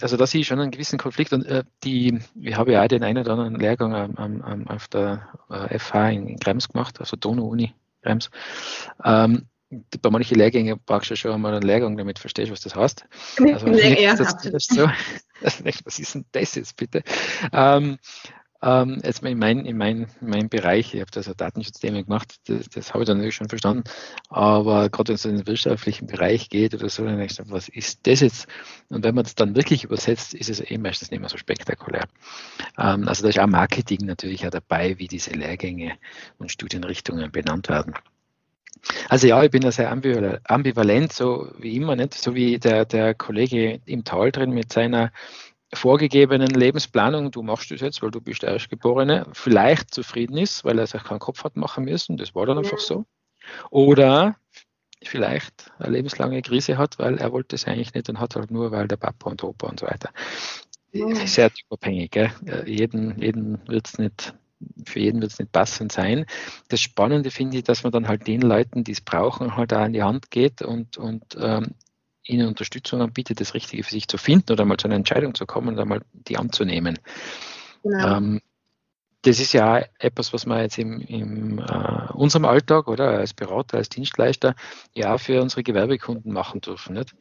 also da sehe ich schon einen gewissen Konflikt und äh, die, ich habe ja auch den einen oder anderen Lehrgang am, am, auf der äh, FH in, Krems gemacht, also Donau-Uni Krems. Ähm, bei manchen Lehrgängen brauchst du schon einmal einen Lehrgang, damit verstehst, was das heißt. Also, ja, das, das, so, was ist denn das jetzt bitte? Ähm, ähm, jetzt in meinem in mein, mein Bereich, ich habe da so Datenschutzthemen gemacht, das, das habe ich dann natürlich schon verstanden, aber gerade wenn es in den wirtschaftlichen Bereich geht oder so, dann denke ich, was ist das jetzt? Und wenn man es dann wirklich übersetzt, ist es eben meistens nicht mehr so spektakulär. Ähm, also da ist auch Marketing natürlich auch dabei, wie diese Lehrgänge und Studienrichtungen benannt werden. Also ja, ich bin da sehr ambivalent, so wie immer, nicht? So wie der, der Kollege im Tal drin mit seiner vorgegebenen Lebensplanung, du machst das jetzt, weil du bist der Erstgeborene, vielleicht zufrieden ist, weil er sich keinen Kopf hat machen müssen, das war dann einfach so. Oder vielleicht eine lebenslange Krise hat, weil er wollte es eigentlich nicht und hat halt nur, weil der Papa und Opa und so weiter. Sehr typabhängig. Gell? Jeden, jeden wird's nicht, für jeden wird es nicht passend sein. Das Spannende finde ich, dass man dann halt den Leuten, die es brauchen, halt auch an die Hand geht und, und ähm, ihnen Unterstützung anbietet, das Richtige für sich zu finden oder mal zu einer Entscheidung zu kommen und einmal die anzunehmen. Genau. Ähm, das ist ja etwas, was wir jetzt in im äh, unserem Alltag oder als Berater, als Dienstleister ja für unsere Gewerbekunden machen dürfen. Nicht?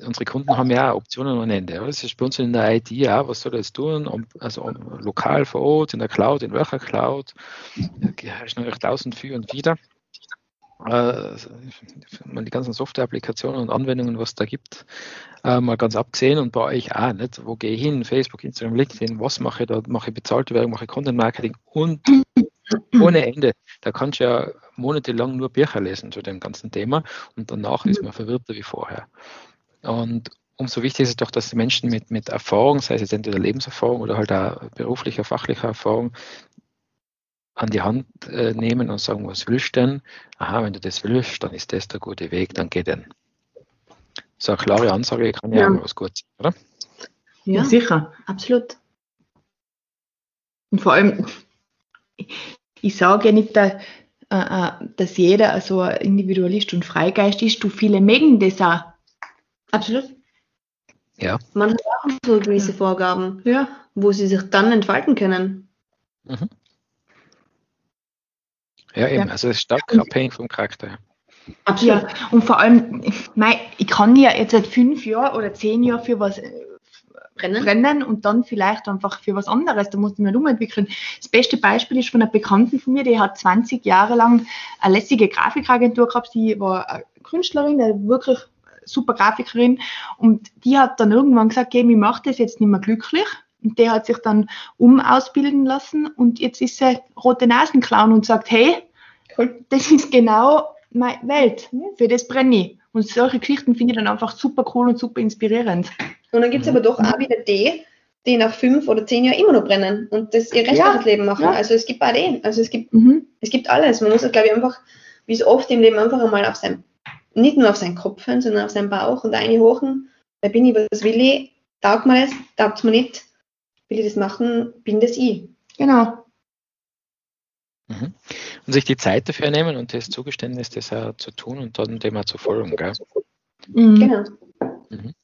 Unsere Kunden haben ja Optionen ohne Ende. Oder? Das ist bei uns in der IT ja, was soll das tun? Also lokal vor Ort, in der Cloud, in welcher Cloud? Ist noch 1000 für und wieder äh, die ganzen Software-Applikationen und Anwendungen, was es da gibt, äh, mal ganz abgesehen und bei euch auch nicht. Wo gehe ich hin? Facebook, Instagram, LinkedIn, was mache ich da? Mache ich bezahlte Werbung, mache ich Content-Marketing und ohne Ende. Da kannst du ja monatelang nur Bücher lesen zu dem ganzen Thema und danach ist man verwirrter wie vorher. Und umso wichtiger ist es doch, dass die Menschen mit, mit Erfahrung, sei es jetzt entweder Lebenserfahrung oder halt auch beruflicher, fachlicher Erfahrung, an die Hand äh, nehmen und sagen, was willst du denn? Aha, wenn du das willst, dann ist das der gute Weg, dann geh denn. So eine klare Ansage kann ja, ja. auch was Gutes sein, oder? Ja, sicher, absolut. Und vor allem, ich sage ja nicht, dass, äh, äh, jeder so ein Individualist und Freigeist ist. Du, viele mögen das auch. Absolut. Ja. Man hat auch so gewisse Vorgaben, ja. wo sie sich dann entfalten können. Mhm. Ja, eben. Ja. Also es ist stark abhängig vom Charakter. Absolut. Ja, und vor allem, ich kann ja jetzt seit fünf Jahren oder zehn Jahren für was brennen. Äh, brennen und dann vielleicht einfach für was anderes. Da muss ich mir umentwickeln. Das beste Beispiel ist von einer Bekannten von mir, die hat 20 Jahre lang eine lässige Grafikagentur gehabt. Sie war eine Künstlerin, eine wirklich super Grafikerin und die hat dann irgendwann gesagt, okay, ich mache das jetzt nicht mehr glücklich und der hat sich dann umausbilden lassen und jetzt ist er rote Nasenclown und sagt, hey, das ist genau meine Welt, für das brenne ich. Und solche Geschichten finde ich dann einfach super cool und super inspirierend. Und dann gibt es aber doch auch wieder die, die nach fünf oder zehn Jahren immer noch brennen und das ihr restliches ja, Leben machen. Ja. Also es gibt beide. Eh. Also es gibt, mhm. es gibt alles. Man muss, glaube ich, einfach, wie so oft im Leben, einfach einmal auf sein, nicht nur auf seinen Kopf hören, sondern auf seinen Bauch und eine hochen. Da bin ich, was will ich? Taugt mir das? Taugt mir nicht? will ich das machen, bin das ich. Genau. Mhm. Und sich die Zeit dafür nehmen und das Zugeständnis, das auch zu tun und dann dem auch zu folgen. Gell? Mhm. Genau. Mhm.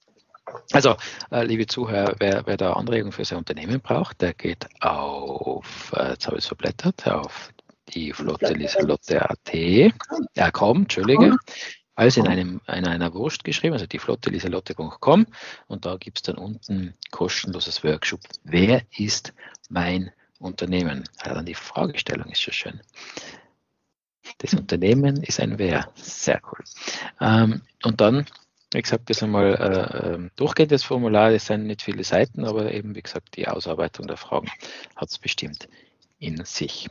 Also, äh, liebe Zuhörer, wer, wer da Anregungen für sein Unternehmen braucht, der geht auf, äh, jetzt habe ich es verblättert, auf die Flotte Lieselotte.at. Ja, komm, Entschuldige alles in, einem, in einer Wurst geschrieben, also die Flotte lisalotte.com und da gibt es dann unten kostenloses Workshop. Wer ist mein Unternehmen? Also dann die Fragestellung ist schon schön. Das Unternehmen ist ein Wer. Sehr cool. Ähm, und dann, wie gesagt, das einmal äh, ähm, durchgehend das Formular, das sind nicht viele Seiten, aber eben, wie gesagt, die Ausarbeitung der Fragen hat es bestimmt in sich.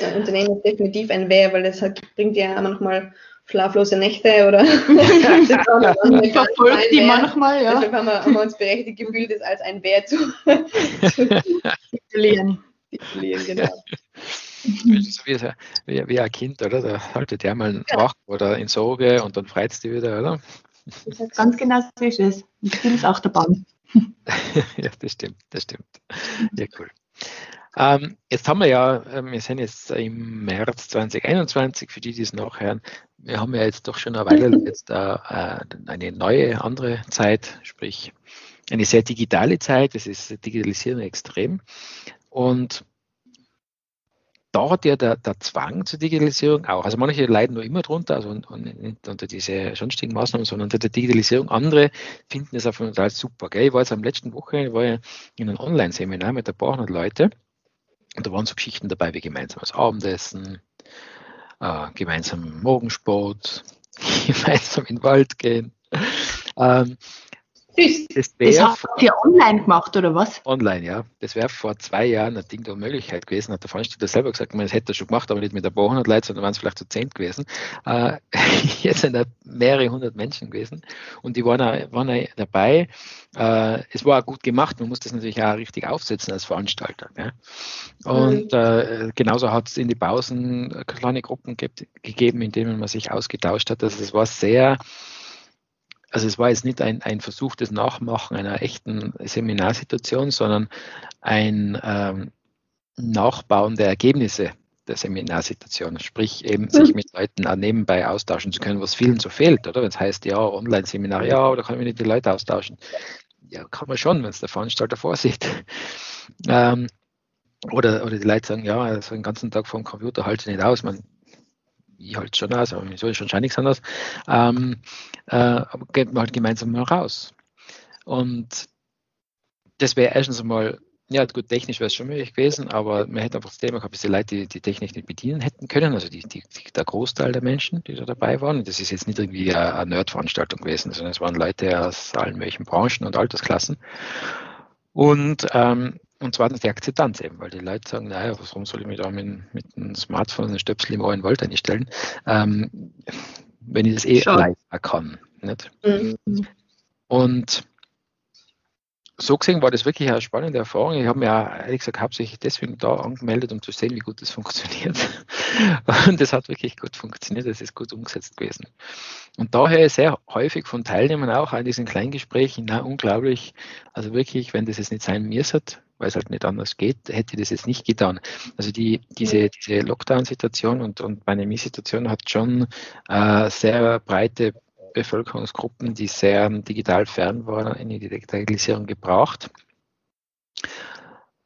Ja, Unternehmen ist definitiv ein Wer, weil das halt, bringt ja manchmal schlaflose Nächte oder ich verfolge die manchmal, ja. Deshalb haben wir, haben wir, uns berechtigt gefühlt, das als ein Bär zu, titulieren. titulieren, genau. So wie, wie, wie, ein Kind, oder? Da haltet der mal ja. wach oder in Sorge und dann freut es die wieder, oder? Ganz genau so ist es. Und Kind ist auch dabei. ja, das stimmt, das stimmt. Ja, cool. Ähm, jetzt haben wir ja, ähm, wir sind jetzt im März 2021, für die, die es nachhören, wir haben ja jetzt doch schon eine Weile jetzt äh, eine neue, andere Zeit, sprich eine sehr digitale Zeit, das ist Digitalisierung extrem. Und da hat ja der, der, Zwang zur Digitalisierung auch. Also manche leiden nur immer drunter, also und, und nicht unter diese sonstigen Maßnahmen, sondern unter der Digitalisierung. Andere finden es einfach total super. Gell? Ich war jetzt am letzten Woche war ich in einem Online-Seminar mit ein paar hundert Leute und da waren so Geschichten dabei wie gemeinsames Abendessen, äh, gemeinsam Morgensport, gemeinsam in den Wald gehen. Ähm, Süß. Das, das habt ihr online gemacht, oder was? Online, ja. Das wäre vor zwei Jahren eine Ding der Möglichkeit gewesen, hat der Veranstalter selber gesagt, man hätte das schon gemacht, aber nicht mit ein paar hundert Leuten, sondern waren es vielleicht zu zehn gewesen. Äh, jetzt sind da mehrere hundert Menschen gewesen und die waren, auch, waren auch dabei. Äh, es war auch gut gemacht, man muss das natürlich auch richtig aufsetzen als Veranstalter. Ja. Und mhm. äh, genauso hat es in die Pausen kleine Gruppen ge gegeben, in denen man sich ausgetauscht hat. Also es war sehr also es war jetzt nicht ein, ein Versuch des Nachmachen einer echten Seminarsituation, sondern ein ähm, Nachbauen der Ergebnisse der Seminarsituation, sprich eben sich mit Leuten nebenbei austauschen zu können, was vielen so fehlt, oder? Wenn es heißt, ja, Online-Seminar, ja, oder kann man nicht die Leute austauschen? Ja, kann man schon, wenn es der Veranstalter vorsieht. Ähm, oder, oder die Leute sagen, ja, also den ganzen Tag vor dem Computer halte ich nicht aus. Man, ich halte schon aus, aber wieso ist schon nichts anderes. Ähm, äh, geht man halt gemeinsam mal raus. Und das wäre erstens einmal, ja gut, technisch wäre es schon möglich gewesen, aber man hätte einfach das Thema gehabt, dass die Leute die, die Technik nicht bedienen hätten können, also die, die, der Großteil der Menschen, die da dabei waren. Und das ist jetzt nicht irgendwie eine, eine Nerd-Veranstaltung gewesen, sondern es waren Leute aus allen möglichen Branchen und Altersklassen. Und ähm, und zweitens die Akzeptanz eben, weil die Leute sagen, naja, warum soll ich mich da mit, mit einem Smartphone einen Stöpsel im Ohr in Wald einstellen, ähm, wenn ich das eh live kann. Nicht? Mhm. Und so gesehen war das wirklich eine spannende Erfahrung. Ich habe mir auch, ehrlich gesagt, hauptsächlich deswegen da angemeldet, um zu sehen, wie gut das funktioniert. Und das hat wirklich gut funktioniert, das ist gut umgesetzt gewesen. Und daher sehr häufig von Teilnehmern auch an diesen Kleingesprächen, na, unglaublich, also wirklich, wenn das jetzt nicht sein müsste, weil es halt nicht anders geht, hätte ich das jetzt nicht getan. Also die, diese, diese Lockdown-Situation und, und Pandemie-Situation hat schon äh, sehr breite Bevölkerungsgruppen, die sehr digital fern waren, in die Digitalisierung gebraucht.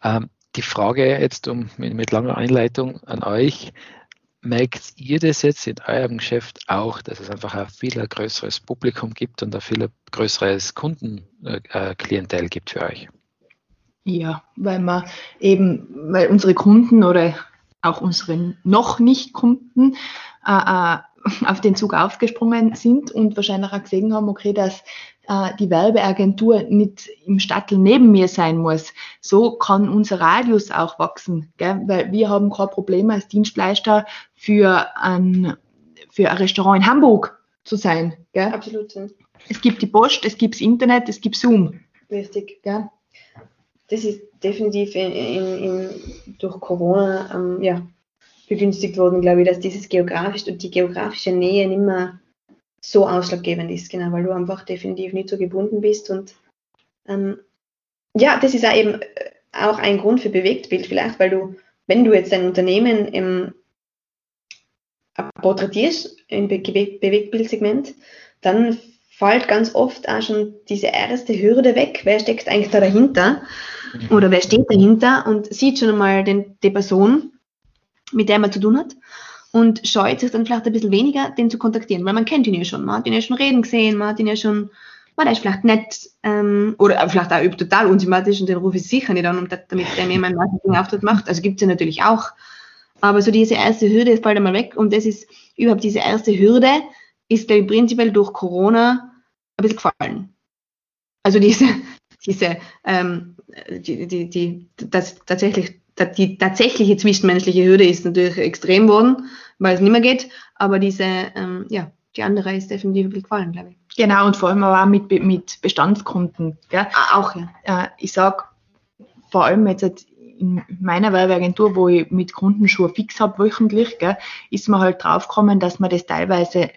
Ähm, die Frage jetzt um, mit, mit langer Einleitung an euch, merkt ihr das jetzt in eurem Geschäft auch, dass es einfach ein viel größeres Publikum gibt und ein viel größeres Kundenklientel gibt für euch? Ja, weil man eben, weil unsere Kunden oder auch unsere noch nicht Kunden äh, äh auf den Zug aufgesprungen sind und wahrscheinlich auch gesehen haben, okay, dass äh, die Werbeagentur nicht im Stadtel neben mir sein muss. So kann unser Radius auch wachsen, gell? weil wir haben kein Problem als Dienstleister für ein, für ein Restaurant in Hamburg zu sein. Gell? Absolut. Es gibt die Post, es gibt das Internet, es gibt Zoom. Richtig. Gell? Das ist definitiv in, in, in, durch Corona ähm, ja, begünstigt worden, glaube ich, dass dieses geografisch und die geografische Nähe nicht mehr so ausschlaggebend ist, genau, weil du einfach definitiv nicht so gebunden bist und ähm, ja, das ist auch eben äh, auch ein Grund für Bewegtbild vielleicht, weil du, wenn du jetzt ein Unternehmen im, porträtierst im Be Bewegtbildsegment, dann fällt ganz oft auch schon diese erste Hürde weg. Wer steckt eigentlich da dahinter? Mhm. Oder wer steht dahinter und sieht schon einmal den, die Person mit der man zu tun hat und scheut sich dann vielleicht ein bisschen weniger, den zu kontaktieren, weil man kennt ihn ja schon, man hat ihn ja schon reden gesehen, man hat ihn ja schon, man ist vielleicht nett ähm, oder vielleicht auch total unsympathisch und den rufe ich sicher nicht an, um damit der mir meinen Marketingauftritt macht. Also gibt es ja natürlich auch. Aber so diese erste Hürde ist bald einmal weg und das ist überhaupt diese erste Hürde ist ich prinzipiell durch Corona ein bisschen gefallen. Also diese, diese, ähm, die, die, die, das tatsächlich die tatsächliche zwischenmenschliche Hürde ist natürlich extrem geworden, weil es nicht mehr geht. Aber diese, ähm, ja, die andere ist definitiv gefallen, glaube ich. Genau, und vor allem auch mit, mit Bestandskunden. Gell? Ah, auch, ja. Äh, ich sage, vor allem jetzt in meiner Werbeagentur, wo ich mit Kunden schon fix habe wöchentlich, gell, ist man halt draufgekommen, dass man das teilweise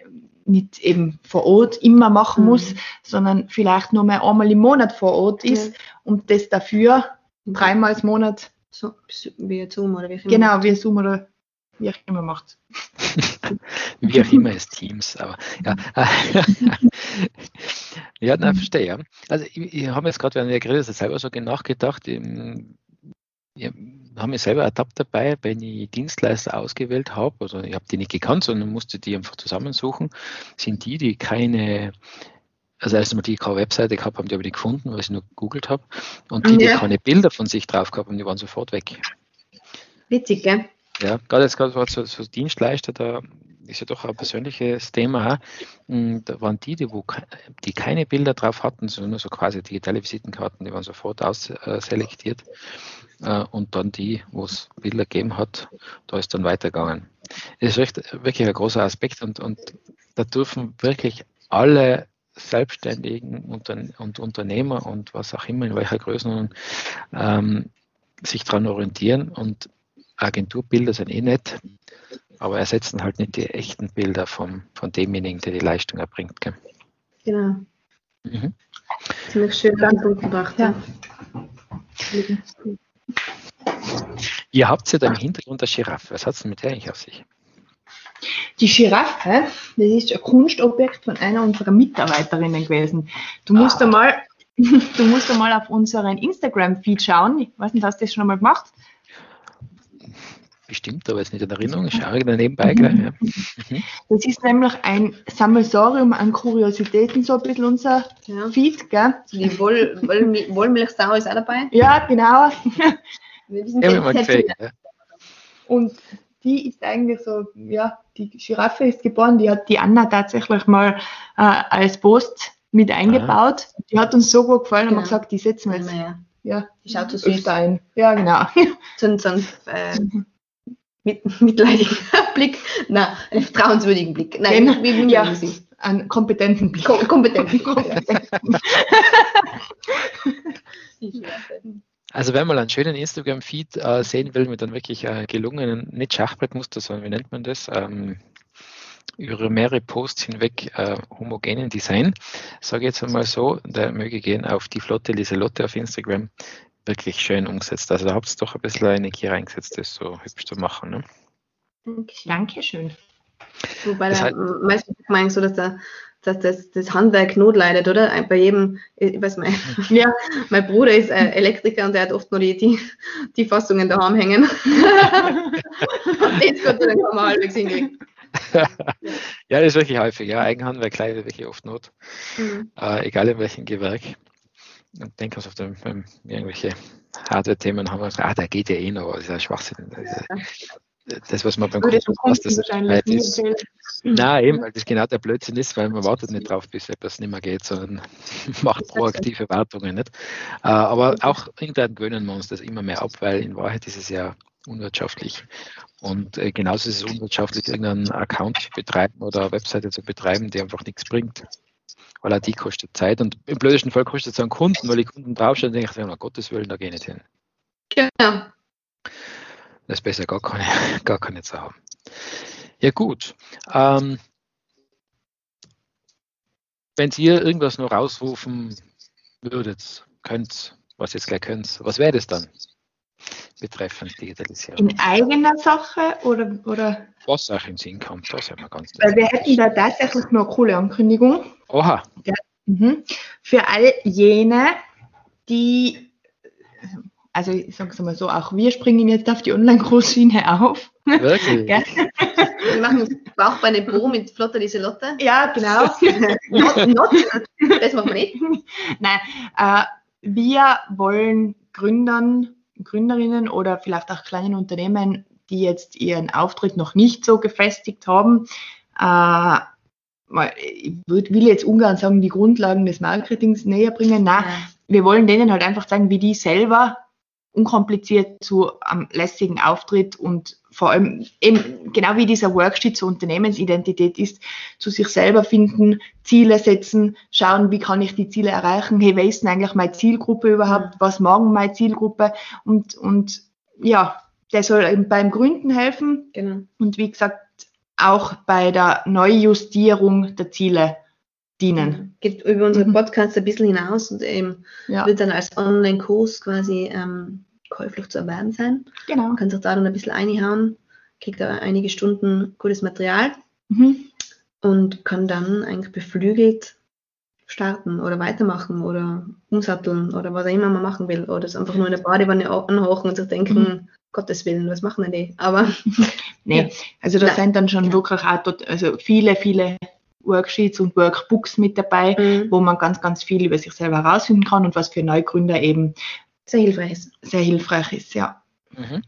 nicht eben vor Ort immer machen mhm. muss, sondern vielleicht nur mal einmal im Monat vor Ort ist ja. und das dafür dreimal im Monat. So, wie Zoom oder wie auch immer. Genau, wie Zoom oder wie auch immer macht. wie auch immer ist Teams, aber ja. ja, na, verstehe. Also ich, ich habe jetzt gerade, während wir geredet haben, selber so nachgedacht, ich habe mich selber ertappt dabei, wenn ich Dienstleister ausgewählt habe, also ich habe die nicht gekannt, sondern musste die einfach zusammensuchen, sind die, die keine, also erstmal die keine Webseite gehabt haben, die habe ich nicht gefunden, weil ich nur gegoogelt habe, und die, die ja. keine Bilder von sich drauf gehabt haben, die waren sofort weg. Witzig, gell? Ja, gerade jetzt gerade so, so Dienstleister, da ist ja doch ein persönliches Thema. Hm, da waren die, die, wo, die keine Bilder drauf hatten, sondern nur so quasi digitale Visitenkarten, die waren sofort ausselektiert. Äh, und dann die, wo es Bilder gegeben hat, da ist dann weitergegangen. Das ist echt, wirklich ein großer Aspekt und, und da dürfen wirklich alle Selbstständigen und, und Unternehmer und was auch immer, in welcher Größenordnung, ähm, sich daran orientieren und Agenturbilder sind eh nett, aber ersetzen halt nicht die echten Bilder vom, von demjenigen, der die Leistung erbringt. Gell? Genau. Mhm. Ziemlich schön gebracht. Ja. Ihr habt ja da im Hintergrund eine Giraffe. Was hat es denn mit der eigentlich auf sich? Die Giraffe, das ist ein Kunstobjekt von einer unserer Mitarbeiterinnen gewesen. Du musst ah. einmal, du musst einmal auf unseren Instagram-Feed schauen. Ich weiß nicht, hast du das schon einmal gemacht? Bestimmt, aber jetzt nicht in Erinnerung. Ich schaue da nebenbei gleich. Ja. Das ist nämlich ein Sammelsorium an Kuriositäten, so ein bisschen unser ja. Feed. Gell? Die Woll, Woll, Wollmilchsau ist auch dabei. Ja, genau. ja, Und die ist eigentlich so, ja, die Giraffe ist geboren, die hat die Anna tatsächlich mal äh, als Post mit eingebaut. Aha. Die hat uns so gut gefallen, genau. haben wir gesagt, die setzen wir jetzt. Ja, ja. Die schaut so süß ein. Ja, genau. So, so ein äh, mit, mitleidigen Blick, nein, einen vertrauenswürdigen Blick. Nein, Den, wie, wie ja, Sie? einen kompetenten Blick. Kom kompetenten Blick. Also wenn man einen schönen Instagram-Feed äh, sehen will mit einem wirklich äh, gelungenen, nicht Schachbrettmuster, sondern wie nennt man das? Ähm, über mehrere Posts hinweg äh, homogenen Design, sage ich jetzt einmal so, der möge gehen auf die Flotte Liselotte auf Instagram, wirklich schön umgesetzt. Also da habt ihr doch ein bisschen Energie reingesetzt, das so hübsch zu machen. Ne? Dankeschön. Wobei das da meistens ich so, dass der dass das, das Handwerk Not leidet, oder? Bei jedem, ich weiß mein, ja, mein Bruder ist äh, Elektriker und der hat oft nur die, die, die Fassungen daheim hängen. Jetzt Gott sei Dank haben wir halbwegs hinkriegen. ja, das ist wirklich häufig. Ja, Eigenhandwerk leidet wirklich oft Not. Mhm. Äh, egal in welchem Gewerk. Und denke also auf dem, irgendwelche Hardware-Themen haben wir gesagt, ah, der geht ja eh noch, das ist ja Schwachsinn. Das ist, das, was man beim Kunden passt, das halt ist. Nein, eben, weil das genau der Blödsinn ist, weil man wartet nicht drauf, bis etwas nicht mehr geht, sondern macht proaktive Wartungen. Nicht? Äh, aber auch intern gewöhnen wir uns das immer mehr ab, weil in Wahrheit ist es ja unwirtschaftlich. Und äh, genauso ist es unwirtschaftlich, irgendeinen Account zu betreiben oder eine Webseite zu betreiben, die einfach nichts bringt. Weil auch die kostet Zeit. Und im blödesten Fall kostet es einen Kunden, weil die Kunden draufstehen und denken, um Gottes Willen, da gehe ich nicht hin. Genau. Das ist besser gar keine, gar keine zu haben. Ja gut. Ähm, wenn ihr irgendwas noch rausrufen würdet, könnt, was jetzt gleich könnt, was wäre das dann? Betreffend Digitalisierung. In eigener Sache oder, oder? Was auch in Sinn kommt, das haben wir ganz Weil wir hätten da tatsächlich noch eine coole Ankündigung. Oha. Ja, mhm. Für all jene, die also ich sage es mal so, auch wir springen jetzt auf die Online-Großschiene auf. Wirklich? wir machen Bauchbeine Pro mit flotter Lieselotte. Ja, genau. not, not, das machen wir nicht. Nein, äh, wir wollen Gründern, Gründerinnen oder vielleicht auch kleinen Unternehmen, die jetzt ihren Auftritt noch nicht so gefestigt haben, äh, ich will jetzt ungern sagen, die Grundlagen des Marketings näher bringen. Nein, ja. wir wollen denen halt einfach sagen, wie die selber unkompliziert zu einem lässigen Auftritt und vor allem eben genau wie dieser Worksheet zur Unternehmensidentität ist, zu sich selber finden, Ziele setzen, schauen, wie kann ich die Ziele erreichen, hey, wer ist denn eigentlich meine Zielgruppe überhaupt, was machen meine Zielgruppe? Und, und ja, der soll eben beim Gründen helfen genau. und wie gesagt auch bei der Neujustierung der Ziele dienen. Geht über unsere mhm. Podcasts ein bisschen hinaus und eben ja. wird dann als Online-Kurs quasi ähm, käuflich zu erwerben sein. Genau. Man kann sich da dann ein bisschen einhauen, kriegt da einige Stunden gutes Material mhm. und kann dann eigentlich beflügelt starten oder weitermachen oder umsatteln oder was auch immer man machen will oder es einfach nur in der Badewanne anhochen und sich denken, mhm. Gottes Willen, was machen denn die? Aber nee, also da sind dann schon wirklich auch dort, also viele, viele Worksheets und Workbooks mit dabei, mhm. wo man ganz, ganz viel über sich selber herausfinden kann und was für Neugründer eben sehr hilfreich ist. Sehr hilfreich ist, ja. Mhm.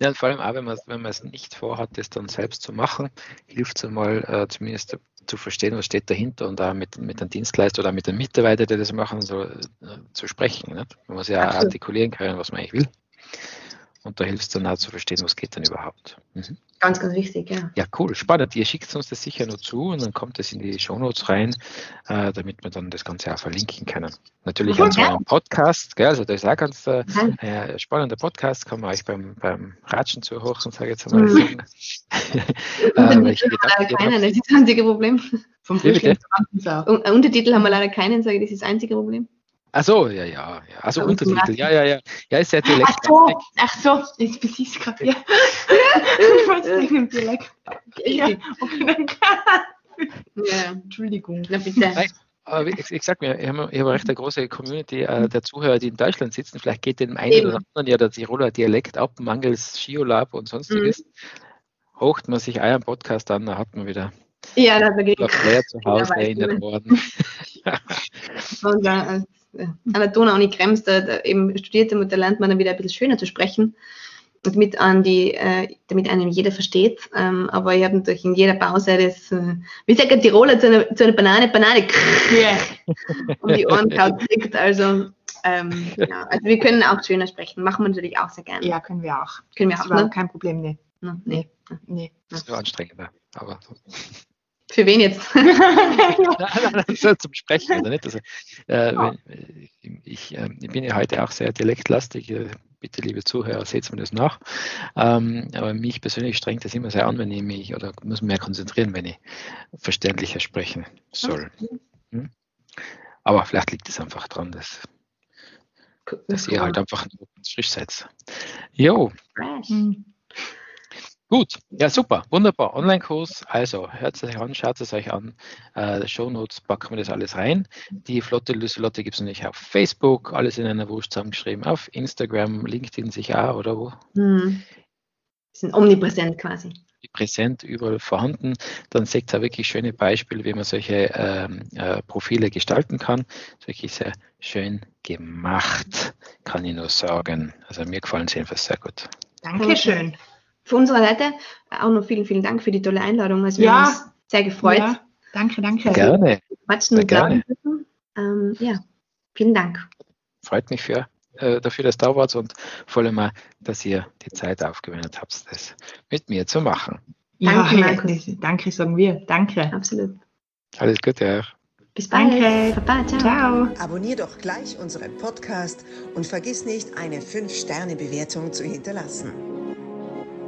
Ja, und vor allem auch, wenn man, wenn man es nicht vorhat, das dann selbst zu machen, hilft es einmal äh, zumindest zu verstehen, was steht dahinter und da mit, mit einem Dienstleister oder mit einem Mitarbeiter, der das machen soll, äh, zu sprechen. Nicht? Man muss ja Absolut. artikulieren können, was man eigentlich will. Und da hilft es dann auch zu verstehen, was geht denn überhaupt. Mhm. Ganz, ganz wichtig, ja. Ja, cool, spannend. Ihr schickt uns das sicher noch zu und dann kommt es in die Shownotes rein, äh, damit wir dann das Ganze auch verlinken können. Natürlich an so einem Podcast, gell? also das ist auch ganz äh, äh, spannender Podcast, kann man euch beim, beim Ratschen zuhören, sage ich jetzt einmal. Mhm. äh, keinen, das ist das einzige Problem. Vom Frühstück Untertitel haben wir leider keinen, sage ich, das ist das einzige Problem. Ach so, ja, ja, ja. Also Untertitel, ja, ja, ja. Ja, ist ja Dialekt. Ach so, ach so, jetzt bin ich gerade. Ja. ich wollte es nicht im Dialekt. Ja, okay, ja. Entschuldigung. Na bitte. Aber ich, ich sag mir, ich habe, habe recht eine große Community äh, der Zuhörer, die in Deutschland sitzen. Vielleicht geht dem einen Eben. oder anderen ja der Tiroler Dialekt ab, mangels Skiolab und sonstiges. Mhm. Hocht man sich einen Podcast an, dann hat man wieder ja, da dagegen. Flair zu Hause erinnert worden. und, äh, an der Donau-Uni Krems, da, da eben studierte und da lernt man dann wieder ein bisschen schöner zu sprechen und mit an die, äh, damit einem jeder versteht. Ähm, aber ich habe natürlich in jeder Pause das, äh, wie sagt ein Tiroler zu einer, zu einer Banane, Banane yeah. um die Ohren kriegt. Also, ähm, ja. also wir können auch schöner sprechen, machen wir natürlich auch sehr gerne. Ja, können wir auch. Können wir auch, ne? kein Problem, nee. No, nee. nee. Das ist nur anstrengender, aber für wen jetzt? so zum Sprechen, oder nicht? Also, äh, wenn, äh, ich, äh, ich, bin ja heute auch sehr dialektlastig. Äh, bitte, liebe Zuhörer, seht mir das nach. Ähm, aber mich persönlich strengt das immer sehr an, wenn ich mich oder muss mehr konzentrieren, wenn ich verständlicher sprechen soll. Hm? Aber vielleicht liegt es einfach daran, dass, dass ihr halt einfach frisch seid. Jo. Hm. Gut, ja super, wunderbar. Online-Kurs, also hört es euch an, schaut es euch an. Äh, Show Notes packen wir das alles rein. Die flotte Lüselotte gibt es natürlich auf Facebook, alles in einer Wurst zusammengeschrieben, auf Instagram, LinkedIn sicher auch, oder wo? Hm. Sind omnipräsent quasi. Präsent überall vorhanden. Dann seht ihr wirklich schöne Beispiele, wie man solche ähm, äh, Profile gestalten kann. Das ist wirklich sehr schön gemacht, kann ich nur sagen. Also mir gefallen sie einfach sehr gut. Dankeschön von unserer Seite auch noch vielen, vielen Dank für die tolle Einladung. Also wir ja. haben uns sehr gefreut. Ja. Danke, danke. Gerne. Quatschen und gerne. Ähm, ja, vielen Dank. Freut mich für, äh, dafür, dass ihr da wart und vor allem auch, dass ihr die Zeit aufgewendet habt, das mit mir zu machen. Ja, danke, Markus. danke, sagen wir. Danke. Absolut. Alles Gute auch. Bis bald. Danke. Baba, ciao. ciao. Abonnier doch gleich unseren Podcast und vergiss nicht, eine 5-Sterne-Bewertung zu hinterlassen.